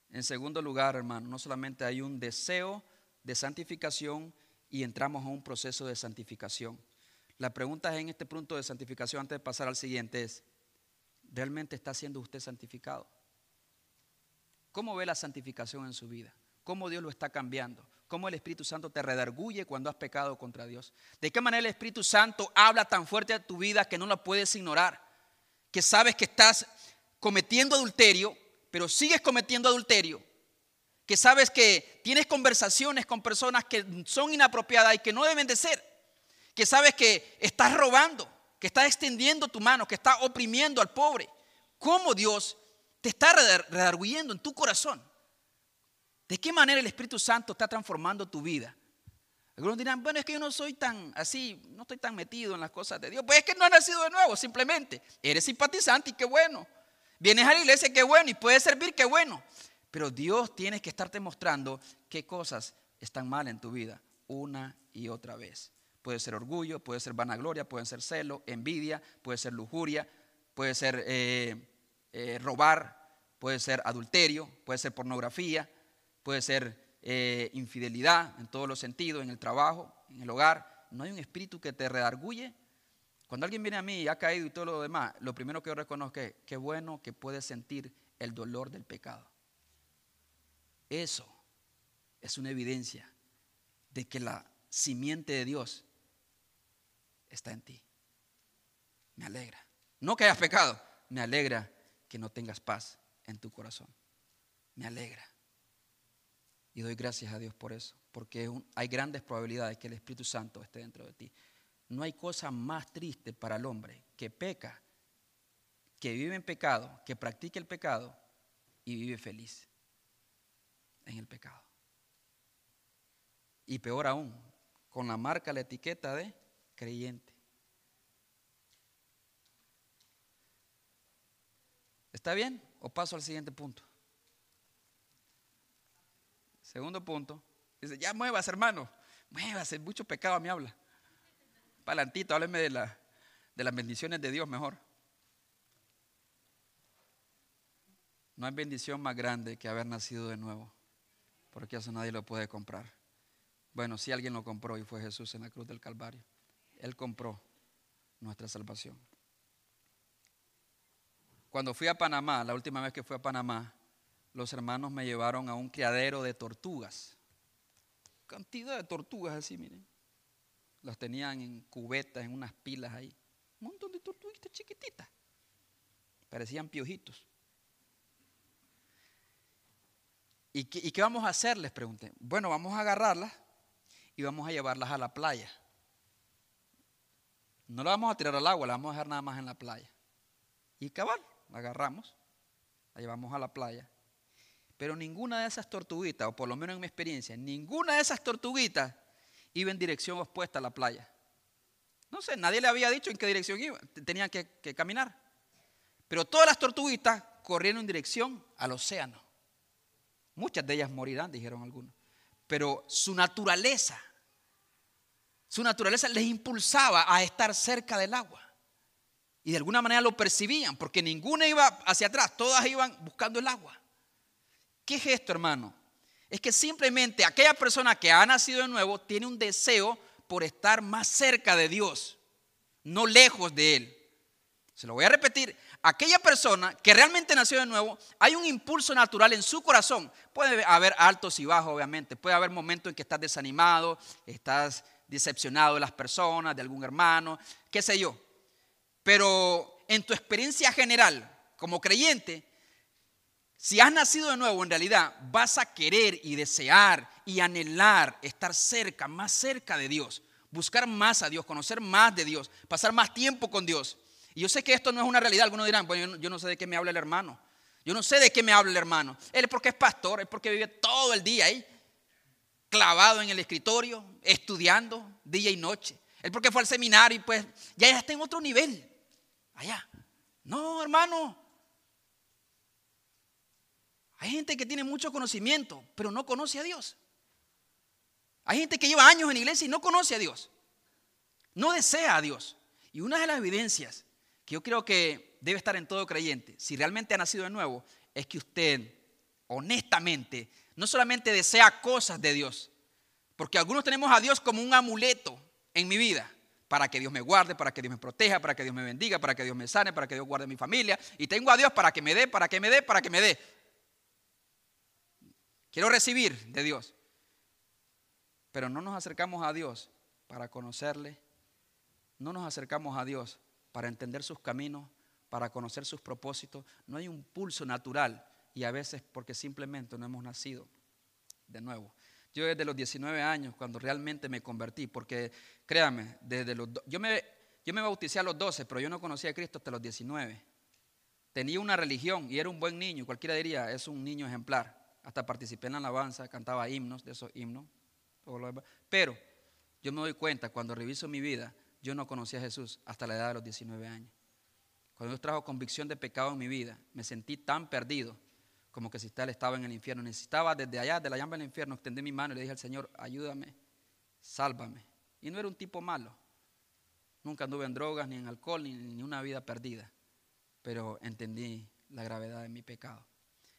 En segundo lugar, hermano, no solamente hay un deseo de santificación y entramos a un proceso de santificación. La pregunta en este punto de santificación, antes de pasar al siguiente, es, ¿realmente está siendo usted santificado? ¿Cómo ve la santificación en su vida? ¿Cómo Dios lo está cambiando? ¿Cómo el Espíritu Santo te redarguye cuando has pecado contra Dios? ¿De qué manera el Espíritu Santo habla tan fuerte a tu vida que no la puedes ignorar? Que sabes que estás cometiendo adulterio, pero sigues cometiendo adulterio, que sabes que tienes conversaciones con personas que son inapropiadas y que no deben de ser, que sabes que estás robando, que estás extendiendo tu mano, que estás oprimiendo al pobre. ¿Cómo Dios te está redarguyendo en tu corazón? ¿De qué manera el Espíritu Santo está transformando tu vida? Algunos dirán, bueno, es que yo no soy tan así, no estoy tan metido en las cosas de Dios. Pues es que no has nacido de nuevo, simplemente. Eres simpatizante y qué bueno. Vienes a la iglesia, qué bueno, y puedes servir, qué bueno. Pero Dios tiene que estarte mostrando qué cosas están mal en tu vida una y otra vez. Puede ser orgullo, puede ser vanagloria, puede ser celo, envidia, puede ser lujuria, puede ser eh, eh, robar, puede ser adulterio, puede ser pornografía, puede ser eh, infidelidad en todos los sentidos, en el trabajo, en el hogar. No hay un espíritu que te redarguye cuando alguien viene a mí y ha caído y todo lo demás, lo primero que yo reconozco es que bueno que puedes sentir el dolor del pecado. Eso es una evidencia de que la simiente de Dios está en ti. Me alegra. No que hayas pecado, me alegra que no tengas paz en tu corazón. me alegra. Y doy gracias a Dios por eso, porque hay grandes probabilidades que el Espíritu Santo esté dentro de ti. No hay cosa más triste para el hombre que peca, que vive en pecado, que practique el pecado y vive feliz en el pecado. Y peor aún, con la marca, la etiqueta de creyente. ¿Está bien? ¿O paso al siguiente punto? Segundo punto. Dice, ya muevas, hermano. Muevas, mucho pecado me habla. Palantito, hábleme de, la, de las bendiciones de Dios mejor. No hay bendición más grande que haber nacido de nuevo, porque eso nadie lo puede comprar. Bueno, si alguien lo compró y fue Jesús en la cruz del Calvario. Él compró nuestra salvación. Cuando fui a Panamá, la última vez que fui a Panamá, los hermanos me llevaron a un criadero de tortugas. Cantidad de tortugas así, miren. Las tenían en cubetas, en unas pilas ahí. Un montón de tortuguitas chiquititas. Parecían piojitos. ¿Y qué, vamos a hacer? Les pregunté. Bueno, vamos a agarrarlas y vamos a llevarlas a la playa. No la vamos a tirar al agua, la vamos a dejar nada más en la playa. Y cabal, la agarramos, la llevamos a la playa. Pero ninguna de esas tortuguitas, o por lo menos en mi experiencia, ninguna de esas tortuguitas iba en dirección opuesta a la playa. No sé, nadie le había dicho en qué dirección iba, tenían que, caminar. Pero todas las tortuguitas corrieron en dirección al océano. Muchas de ellas morirán, dijeron algunos. Pero su naturaleza, su naturaleza les impulsaba a estar cerca del agua. Y de alguna manera lo percibían, porque ninguna iba hacia atrás, todas iban buscando el agua. ¿Qué es esto, hermano? Es que simplemente aquella persona que ha nacido de nuevo tiene un deseo por estar más cerca de Dios, no lejos de Él. Se lo voy a repetir. Aquella persona que realmente nació de nuevo, hay un impulso natural en su corazón. Puede haber altos y bajos, obviamente. Puede haber momentos en que estás desanimado, estás decepcionado de las personas, de algún hermano, qué sé yo. Pero en tu experiencia general, como creyente, si has nacido de nuevo, en realidad vas a querer y desear y anhelar estar cerca, más cerca de Dios, buscar más a Dios, conocer más de Dios, pasar más tiempo con Dios. Y yo sé que esto no es una realidad. Algunos dirán, bueno, yo no sé de qué me habla el hermano. Yo no sé de qué me habla el hermano. Él es porque es pastor, es porque vive todo el día ahí, clavado en el escritorio, estudiando día y noche. Él porque fue al seminario y pues ya está en otro nivel. Allá. No, hermano. Hay gente que tiene mucho conocimiento, pero no conoce a Dios. Hay gente que lleva años en iglesia y no conoce a Dios. No desea a Dios. Y una de las evidencias que yo creo que debe estar en todo creyente, si realmente ha nacido de nuevo, es que usted honestamente no solamente desea cosas de Dios, porque algunos tenemos a Dios como un amuleto en mi vida, para que Dios me guarde, para que Dios me proteja, para que Dios me bendiga, para que Dios me sane, para que Dios guarde mi familia, y tengo a Dios para que me dé, para que me dé, para que me dé. Quiero recibir de Dios, pero no nos acercamos a Dios para conocerle, no nos acercamos a Dios para entender sus caminos, para conocer sus propósitos. No hay un pulso natural y a veces porque simplemente no hemos nacido de nuevo. Yo desde los 19 años, cuando realmente me convertí, porque créame, desde los, yo, me, yo me bauticé a los 12, pero yo no conocía a Cristo hasta los 19. Tenía una religión y era un buen niño, cualquiera diría, es un niño ejemplar. Hasta participé en la alabanza, cantaba himnos, de esos himnos. Pero yo me doy cuenta cuando reviso mi vida yo no conocí a Jesús hasta la edad de los 19 años. Cuando Dios trajo convicción de pecado en mi vida, me sentí tan perdido como que si tal estaba en el infierno. Necesitaba desde allá, de la llama del infierno, extender mi mano y le dije al Señor, ayúdame, sálvame. Y no era un tipo malo. Nunca anduve en drogas, ni en alcohol, ni, ni una vida perdida. Pero entendí la gravedad de mi pecado.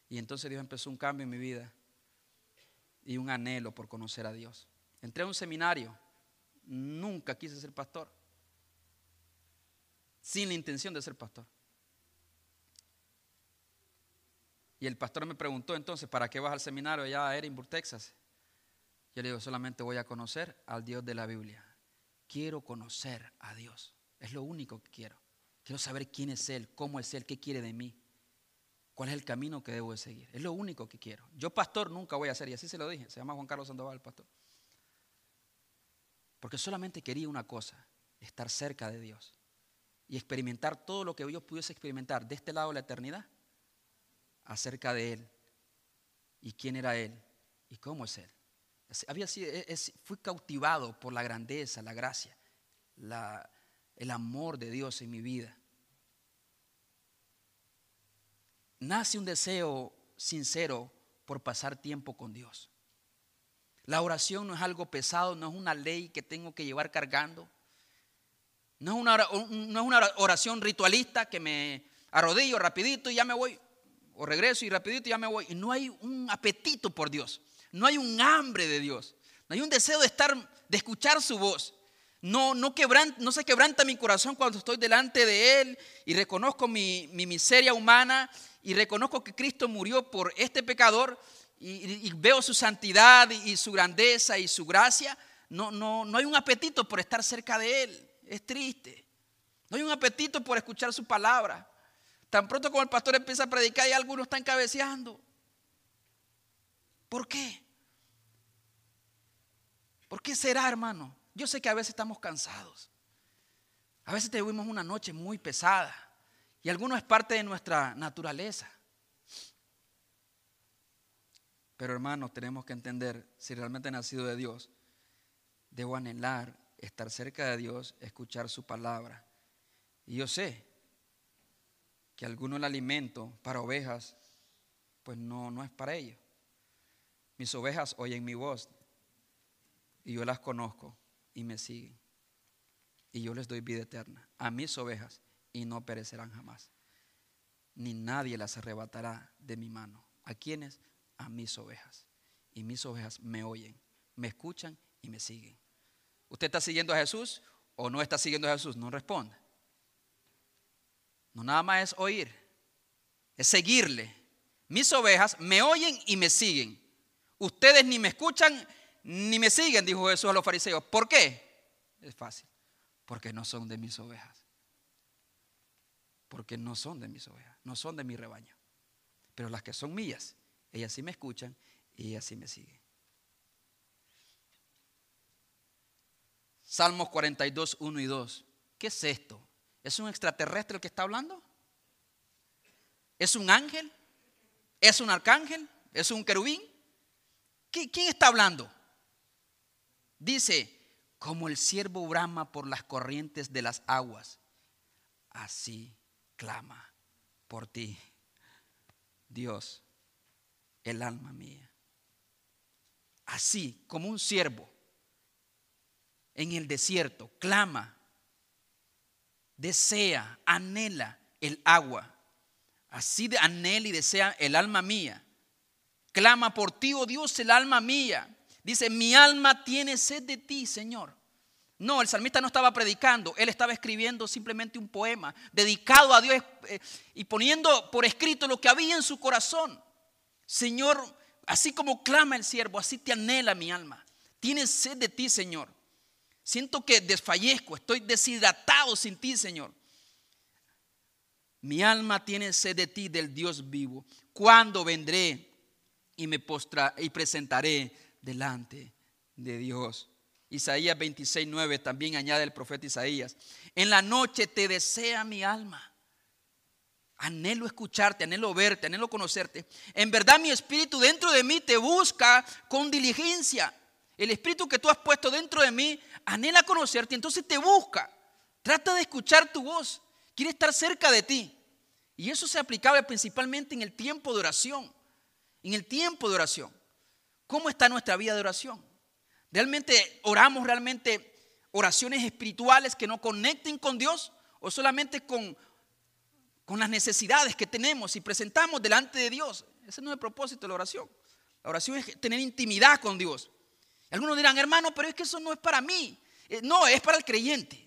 Y entonces Dios empezó un cambio en mi vida y un anhelo por conocer a Dios. Entré a un seminario nunca quise ser pastor. Sin la intención de ser pastor. Y el pastor me preguntó entonces, ¿para qué vas al seminario allá a Edinburgh, Texas? Yo le digo, solamente voy a conocer al Dios de la Biblia. Quiero conocer a Dios. Es lo único que quiero. Quiero saber quién es Él, cómo es Él, qué quiere de mí, cuál es el camino que debo de seguir. Es lo único que quiero. Yo pastor nunca voy a ser, y así se lo dije, se llama Juan Carlos Sandoval, el pastor. Porque solamente quería una cosa, estar cerca de Dios y experimentar todo lo que Dios pudiese experimentar de este lado de la eternidad acerca de Él y quién era Él y cómo es Él. Había sido, fui cautivado por la grandeza, la gracia, el amor de Dios en mi vida. Nace un deseo sincero por pasar tiempo con Dios. La oración no es algo pesado, no es una ley que tengo que llevar cargando. No es una, no es una oración ritualista que me arrodillo rapidito y ya me voy. O regreso y rapidito y ya me voy. Y no hay un apetito por Dios. No hay un hambre de Dios. No hay un deseo de estar, de escuchar su voz. No, no, se quebranta mi corazón cuando estoy delante de Él y reconozco mi, miseria humana y reconozco que Cristo murió por este pecador y, veo su santidad y, su grandeza y su gracia. No, no, no hay un apetito por estar cerca de Él. Es triste. No hay un apetito por escuchar su palabra. Tan pronto como el pastor empieza a predicar y algunos están cabeceando. ¿Por qué? ¿Por qué será, hermano? Yo sé que a veces estamos cansados. A veces tuvimos una noche muy pesada. Y alguno es parte de nuestra naturaleza. Pero hermanos, tenemos que entender, si realmente he nacido de Dios, debo anhelar estar cerca de Dios, escuchar su palabra. Y yo sé que alguno el alimento para ovejas, pues no, no es para ellos. Mis ovejas oyen mi voz y yo las conozco y me siguen. Y yo les doy vida eterna a mis ovejas y no perecerán jamás. Ni nadie las arrebatará de mi mano. ¿A quiénes? A mis ovejas. Y mis ovejas me oyen, me escuchan y me siguen. ¿Usted está siguiendo a Jesús o no está siguiendo a Jesús? No responde. No nada más es oír, es seguirle. Mis ovejas me oyen y me siguen. Ustedes ni me escuchan ni me siguen, dijo Jesús a los fariseos. ¿Por qué? Es fácil. Porque no son de mis ovejas. Porque no son de mis ovejas, no son de mi rebaño. Pero las que son mías, ellas sí me escuchan y ellas sí me siguen. Salmos 42, 1 y 2. ¿Qué es esto? ¿Es un extraterrestre el que está hablando? ¿Es un ángel? ¿Es un arcángel? ¿Es un querubín? ¿Quién está hablando? Dice, como el siervo brama por las corrientes de las aguas, así clama por ti, Dios, el alma mía. Así como un siervo en el desierto clama, desea, anhela el agua. Así anhela y desea el alma mía. Clama por ti, oh Dios, el alma mía. Dice, mi alma tiene sed de ti, Señor. No, el salmista no estaba predicando, él estaba escribiendo simplemente un poema dedicado a Dios eh, y poniendo por escrito lo que había en su corazón. Señor, así como clama el siervo, así te anhela mi alma. Tiene sed de ti, Señor. Siento que desfallezco, estoy deshidratado sin ti, Señor. Mi alma tiene sed de ti, del Dios vivo. ¿Cuándo vendré y me postra y presentaré delante de Dios. Isaías 26, 9 también añade el profeta Isaías. En la noche te desea mi alma. Anhelo escucharte, anhelo verte, anhelo conocerte. En verdad mi espíritu dentro de mí te busca con diligencia. El espíritu que tú has puesto dentro de mí anhela conocerte, entonces te busca. Trata de escuchar tu voz. Quiere estar cerca de ti. Y eso se aplicaba principalmente en el tiempo de oración. En el tiempo de oración. ¿Cómo está nuestra vida de oración? ¿Realmente oramos realmente oraciones espirituales que no conecten con Dios o solamente con, con las necesidades que tenemos y presentamos delante de Dios? Ese no es el propósito de la oración. La oración es tener intimidad con Dios. Algunos dirán, hermano, pero es que eso no es para mí. Eh, no, es para el creyente.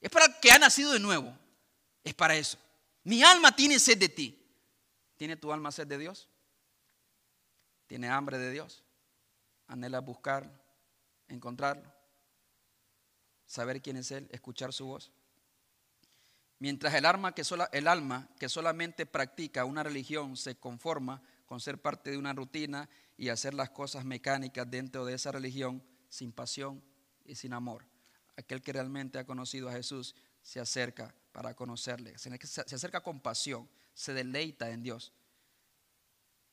Es para el que ha nacido de nuevo. Es para eso. Mi alma tiene sed de ti. ¿Tiene tu alma sed de Dios? ¿Tiene hambre de Dios? Anhela buscarlo, encontrarlo, saber quién es Él, escuchar su voz. Mientras el alma, que el alma que solamente practica una religión se conforma con ser parte de una rutina y hacer las cosas mecánicas dentro de esa religión sin pasión y sin amor. Aquel que realmente ha conocido a Jesús se acerca para conocerle, se acerca con pasión, se deleita en Dios.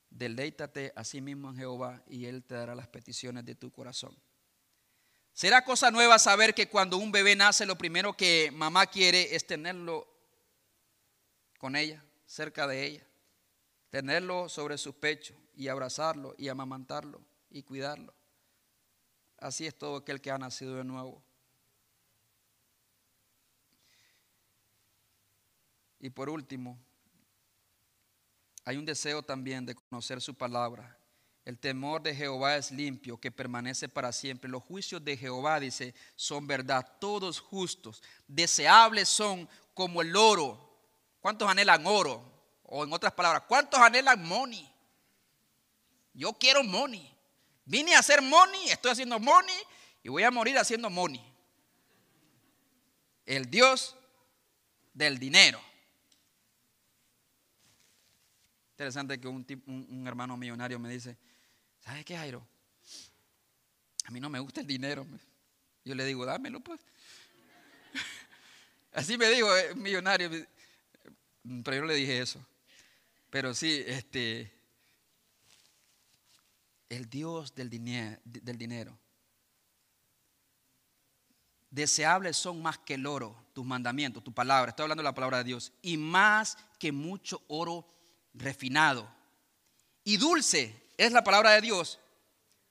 Deleítate a sí mismo en Jehová y Él te dará las peticiones de tu corazón. Será cosa nueva saber que cuando un bebé nace lo primero que mamá quiere es tenerlo con ella, cerca de ella, tenerlo sobre su pecho y abrazarlo y amamantarlo y cuidarlo. Así es todo aquel que ha nacido de nuevo. Y por último, hay un deseo también de conocer su palabra. El temor de Jehová es limpio, que permanece para siempre. Los juicios de Jehová, dice, son verdad, todos justos. Deseables son como el oro. ¿Cuántos anhelan oro? O en otras palabras, ¿cuántos anhelan money? Yo quiero money. Vine a hacer money, estoy haciendo money y voy a morir haciendo money. El Dios del dinero. Interesante que un, hermano millonario me dice, ¿sabes qué, Jairo? A mí no me gusta el dinero. Yo le digo, dámelo pues. [laughs] Así me dijo, eh, millonario. Pero yo le dije eso. Pero sí, este, el Dios del dinero, del dinero. Deseables son más que el oro, tus mandamientos, tu palabra. Estoy hablando de la palabra de Dios. Y más que mucho oro refinado. Y dulce es la palabra de Dios,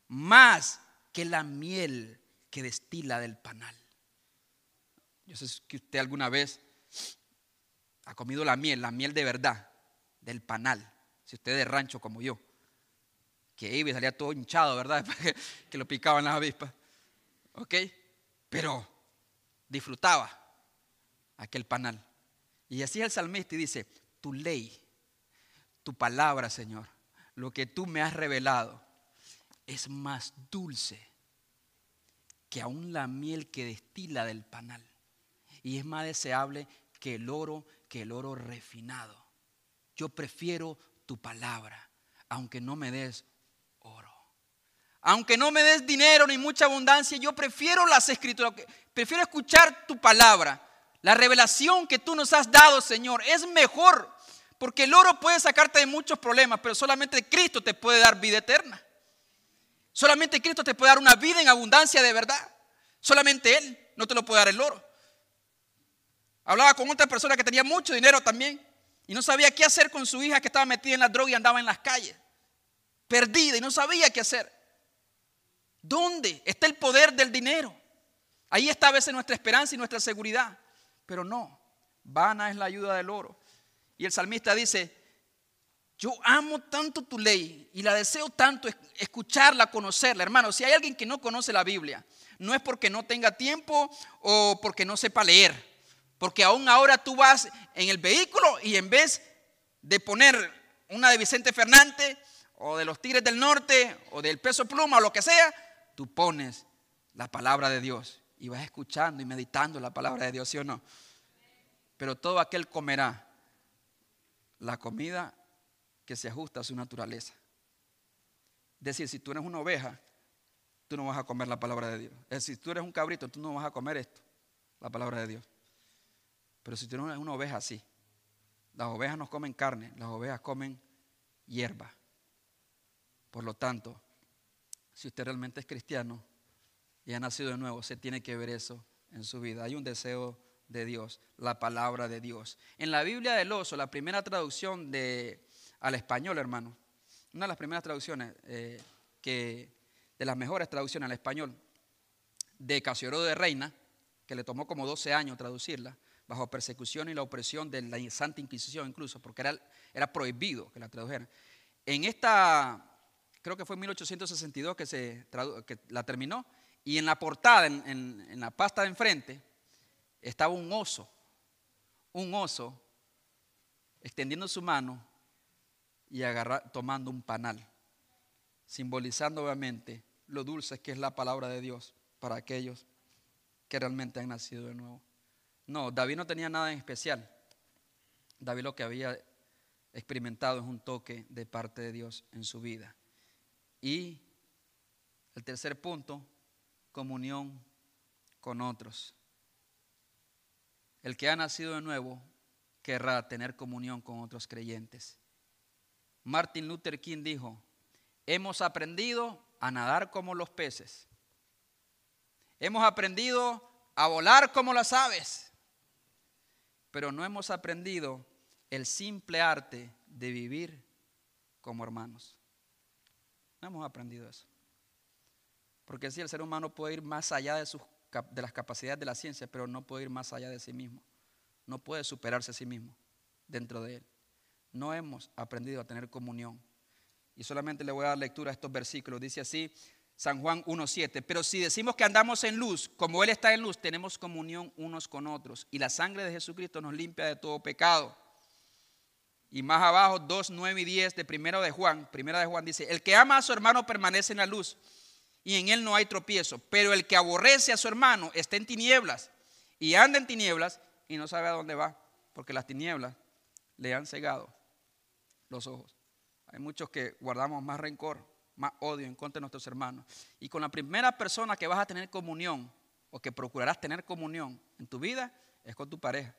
más que la miel que destila del panal. Yo sé que usted alguna vez ha comido la miel, la miel de verdad, del panal. Si usted es de rancho como yo, que iba y salía todo hinchado, ¿verdad? [laughs] que lo picaban las avispas. ¿Ok? Pero disfrutaba aquel panal. Y así el salmista dice, tu ley tu palabra, Señor, lo que tú me has revelado, es más dulce que aún la miel que destila del panal. Y es más deseable que el oro, que el oro refinado. Yo prefiero tu palabra, aunque no me des oro. Aunque no me des dinero ni mucha abundancia, yo prefiero las escrituras, prefiero escuchar tu palabra. La revelación que tú nos has dado, Señor, es mejor porque el oro puede sacarte de muchos problemas, pero solamente Cristo te puede dar vida eterna. Solamente Cristo te puede dar una vida en abundancia de verdad. Solamente Él no te lo puede dar el oro. Hablaba con otra persona que tenía mucho dinero también y no sabía qué hacer con su hija que estaba metida en la droga y andaba en las calles, perdida y no sabía qué hacer. ¿Dónde está el poder del dinero? Ahí está a veces nuestra esperanza y nuestra seguridad. Pero no, vana es la ayuda del oro. Y el salmista dice, yo amo tanto tu ley y la deseo tanto escucharla, conocerla. Hermano, si hay alguien que no conoce la Biblia, no es porque no tenga tiempo o porque no sepa leer. Porque aún ahora tú vas en el vehículo y en vez de poner una de Vicente Fernández o de los Tigres del Norte o del Peso Pluma o lo que sea, tú pones la palabra de Dios y vas escuchando y meditando la palabra de Dios, ¿sí o no? Pero todo aquel comerá la comida que se ajusta a su naturaleza. Es decir, si tú eres una oveja, tú no vas a comer la palabra de Dios. Es si tú eres un cabrito, tú no vas a comer esto, la palabra de Dios. Pero si tú eres una oveja así, las ovejas no comen carne, las ovejas comen hierba. Por lo tanto, si usted realmente es cristiano y ha nacido de nuevo, se tiene que ver eso en su vida. Hay un deseo de Dios, la palabra de Dios. En la Biblia del oso, la primera traducción de, al español, hermano, una de las primeras traducciones, eh, que, de las mejores traducciones al español, de Casiodoro de Reina, que le tomó como 12 años traducirla, bajo persecución y la opresión de la Santa Inquisición incluso, porque era, era prohibido que la tradujeran. En esta, creo que fue en 1862 que, se que la terminó, y en la portada, en, en la pasta de enfrente, estaba un oso, un oso extendiendo su mano y tomando un panal, simbolizando obviamente lo dulce que es la palabra de Dios para aquellos que realmente han nacido de nuevo. No, David no tenía nada en especial. David lo que había experimentado es un toque de parte de Dios en su vida. Y el tercer punto, comunión con otros. El que ha nacido de nuevo querrá tener comunión con otros creyentes. Martin Luther King dijo, hemos aprendido a nadar como los peces. Hemos aprendido a volar como las aves, pero no hemos aprendido el simple arte de vivir como hermanos. No hemos aprendido eso. Porque si el ser humano puede ir más allá de, sus, de las capacidades de la ciencia, pero no puede ir más allá de sí mismo. No puede superarse a sí mismo dentro de él. No hemos aprendido a tener comunión. Y solamente le voy a dar lectura a estos versículos. Dice así, San Juan 1.7. Pero si decimos que andamos en luz, como Él está en luz, tenemos comunión unos con otros. Y la sangre de Jesucristo nos limpia de todo pecado. Y más abajo, 2, 9 y 10 de primero de Juan. Primera de Juan dice, el que ama a su hermano permanece en la luz y en él no hay tropiezo. Pero el que aborrece a su hermano está en tinieblas y anda en tinieblas y no sabe a dónde va, porque las tinieblas le han cegado los ojos. Hay muchos que guardamos más rencor más odio en contra de nuestros hermanos. Y con la primera persona que vas a tener comunión o que procurarás tener comunión en tu vida es con tu pareja.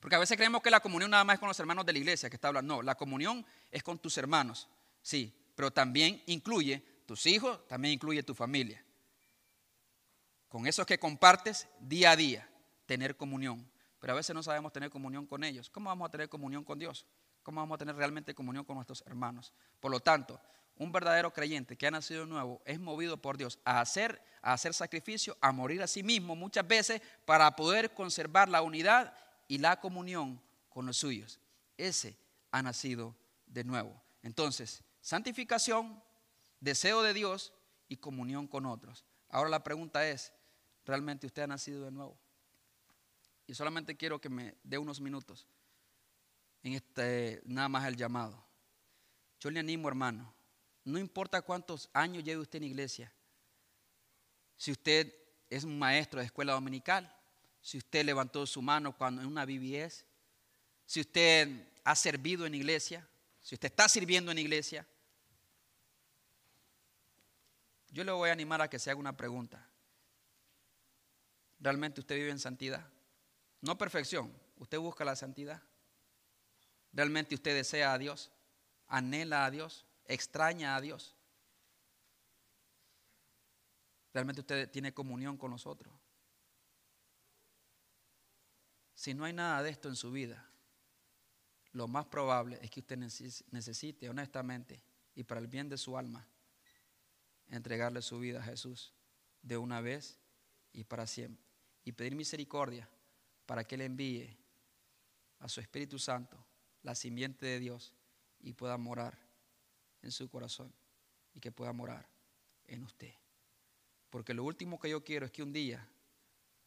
Porque a veces creemos que la comunión nada más es con los hermanos de la iglesia que está hablando. No, la comunión es con tus hermanos, sí, pero también incluye tus hijos, también incluye tu familia. Con esos que compartes día a día, tener comunión. Pero a veces no sabemos tener comunión con ellos. ¿Cómo vamos a tener comunión con Dios? ¿Cómo vamos a tener realmente comunión con nuestros hermanos? Por lo tanto, un verdadero creyente que ha nacido nuevo es movido por Dios a hacer, a hacer sacrificio, a morir a sí mismo muchas veces para poder conservar la unidad y la comunión con los suyos. Ese ha nacido de nuevo. Entonces, santificación, deseo de Dios y comunión con otros. Ahora la pregunta es, ¿realmente usted ha nacido de nuevo? Y solamente quiero que me dé unos minutos en este, nada más el llamado. Yo le animo, hermano, no importa cuántos años lleve usted en iglesia, si usted es un maestro de escuela dominical, si usted levantó su mano cuando en una BBS, si usted ha servido en iglesia, si usted está sirviendo en iglesia, yo le voy a animar a que se haga una pregunta. ¿Realmente usted vive en santidad? No perfección, usted busca la santidad. ¿Realmente usted desea a Dios? ¿Anhela a Dios? extraña a Dios. Realmente usted tiene comunión con nosotros. Si no hay nada de esto en su vida, lo más probable es que usted necesite honestamente y para el bien de su alma entregarle su vida a Jesús de una vez y para siempre. Y pedir misericordia para que Él envíe a su Espíritu Santo, la simiente de Dios, y pueda morar en su corazón y que pueda morar en usted. Porque lo último que yo quiero es que un día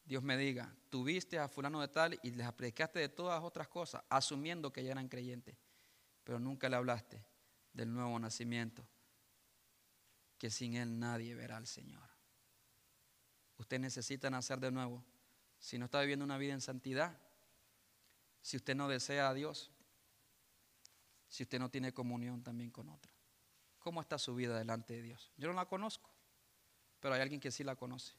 Dios me diga, tuviste a fulano de tal y les predicaste de todas otras cosas, asumiendo que ya eran creyentes, pero nunca le hablaste del nuevo nacimiento, que sin él nadie verá al Señor. Usted necesita nacer de nuevo. Si no está viviendo una vida en santidad, si usted no desea a Dios, si usted no tiene comunión también con otros. ¿Cómo está su vida delante de Dios? Yo no la conozco, pero hay alguien que sí la conoce.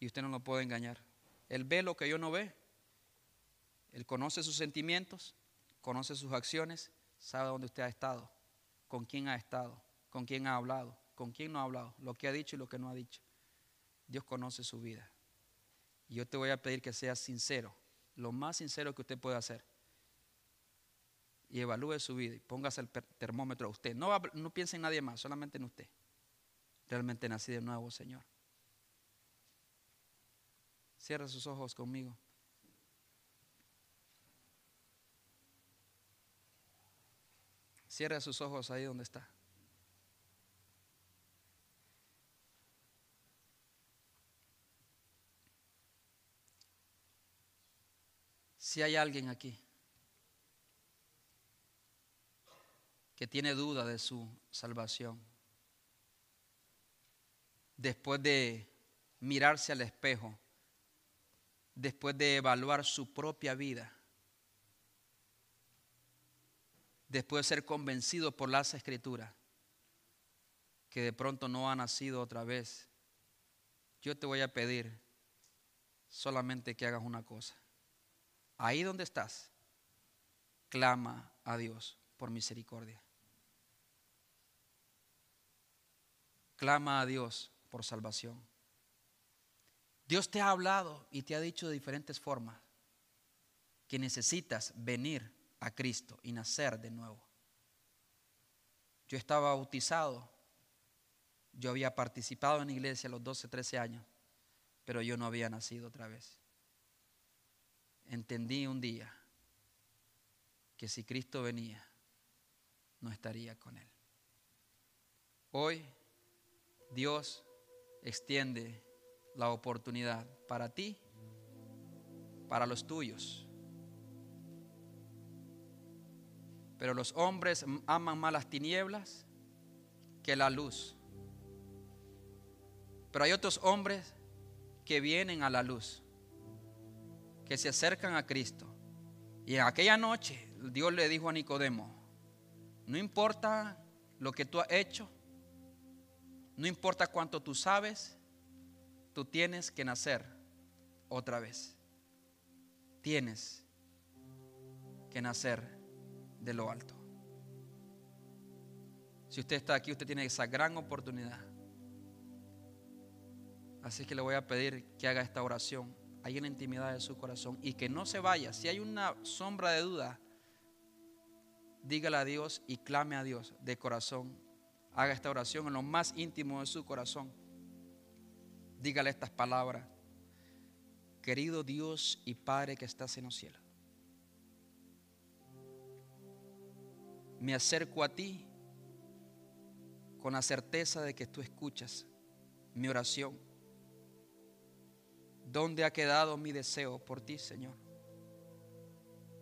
Y usted no lo puede engañar. Él ve lo que yo no ve. Él conoce sus sentimientos, conoce sus acciones, sabe dónde usted ha estado, con quién ha estado, con quién ha hablado, con quién no ha hablado, lo que ha dicho y lo que no ha dicho. Dios conoce su vida. Y yo te voy a pedir que seas sincero, lo más sincero que usted pueda hacer y evalúe su vida y póngase el termómetro a usted. No, no piense en nadie más, solamente en usted. Realmente nací de nuevo, Señor. Cierra sus ojos conmigo. Cierra sus ojos ahí donde está. Si hay alguien aquí que tiene duda de su salvación, después de mirarse al espejo después de evaluar su propia vida, después de ser convencido por las escrituras, que de pronto no ha nacido otra vez, yo te voy a pedir solamente que hagas una cosa. Ahí donde estás, clama a Dios por misericordia. Clama a Dios por salvación. Dios te ha hablado y te ha dicho de diferentes formas que necesitas venir a Cristo y nacer de nuevo. Yo estaba bautizado, yo había participado en la iglesia a los 12, 13 años, pero yo no había nacido otra vez. Entendí un día que si Cristo venía, no estaría con él. Hoy Dios extiende la oportunidad para ti, para los tuyos. Pero los hombres aman más las tinieblas que la luz. Pero hay otros hombres que vienen a la luz, que se acercan a Cristo. Y en aquella noche Dios le dijo a Nicodemo, no importa lo que tú has hecho, no importa cuánto tú sabes, tú tienes que nacer otra vez. Tienes que nacer de lo alto. Si usted está aquí, usted tiene esa gran oportunidad. Así que le voy a pedir que haga esta oración ahí en la intimidad de su corazón y que no se vaya. Si hay una sombra de duda, dígale a Dios y clame a Dios de corazón haga esta oración en lo más íntimo de su corazón. Dígale estas palabras. Querido Dios y Padre que estás en los cielos, me acerco a ti con la certeza de que tú escuchas mi oración. ¿Dónde ha quedado mi deseo por ti, Señor?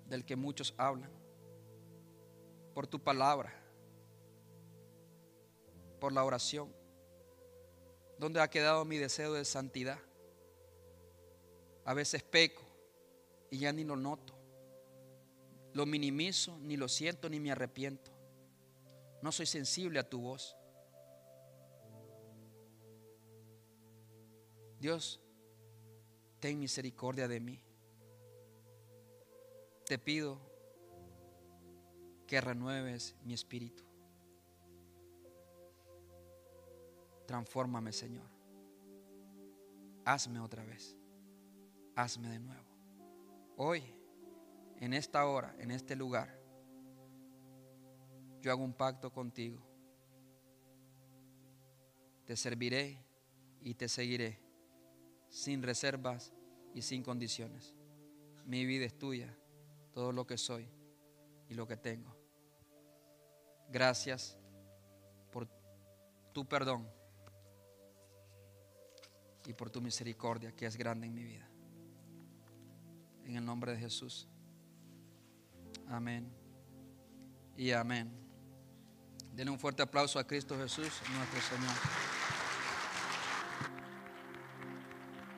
Del que muchos hablan, por tu palabra por la oración? ¿Dónde ha quedado mi deseo de santidad? A veces peco y ya ni lo noto. Lo minimizo, ni lo siento, ni me arrepiento. No soy sensible a tu voz. Dios, ten misericordia de mí. Te pido que renueves mi espíritu. Transfórmame, Señor. Hazme otra vez. Hazme de nuevo. Hoy, en esta hora, en este lugar, yo hago un pacto contigo. Te serviré y te seguiré sin reservas y sin condiciones. Mi vida es tuya, todo lo que soy y lo que tengo. Gracias por tu perdón y por tu misericordia que es grande en mi vida. En el nombre de Jesús. Amén. Y amén. Denle un fuerte aplauso a Cristo Jesús, nuestro Señor.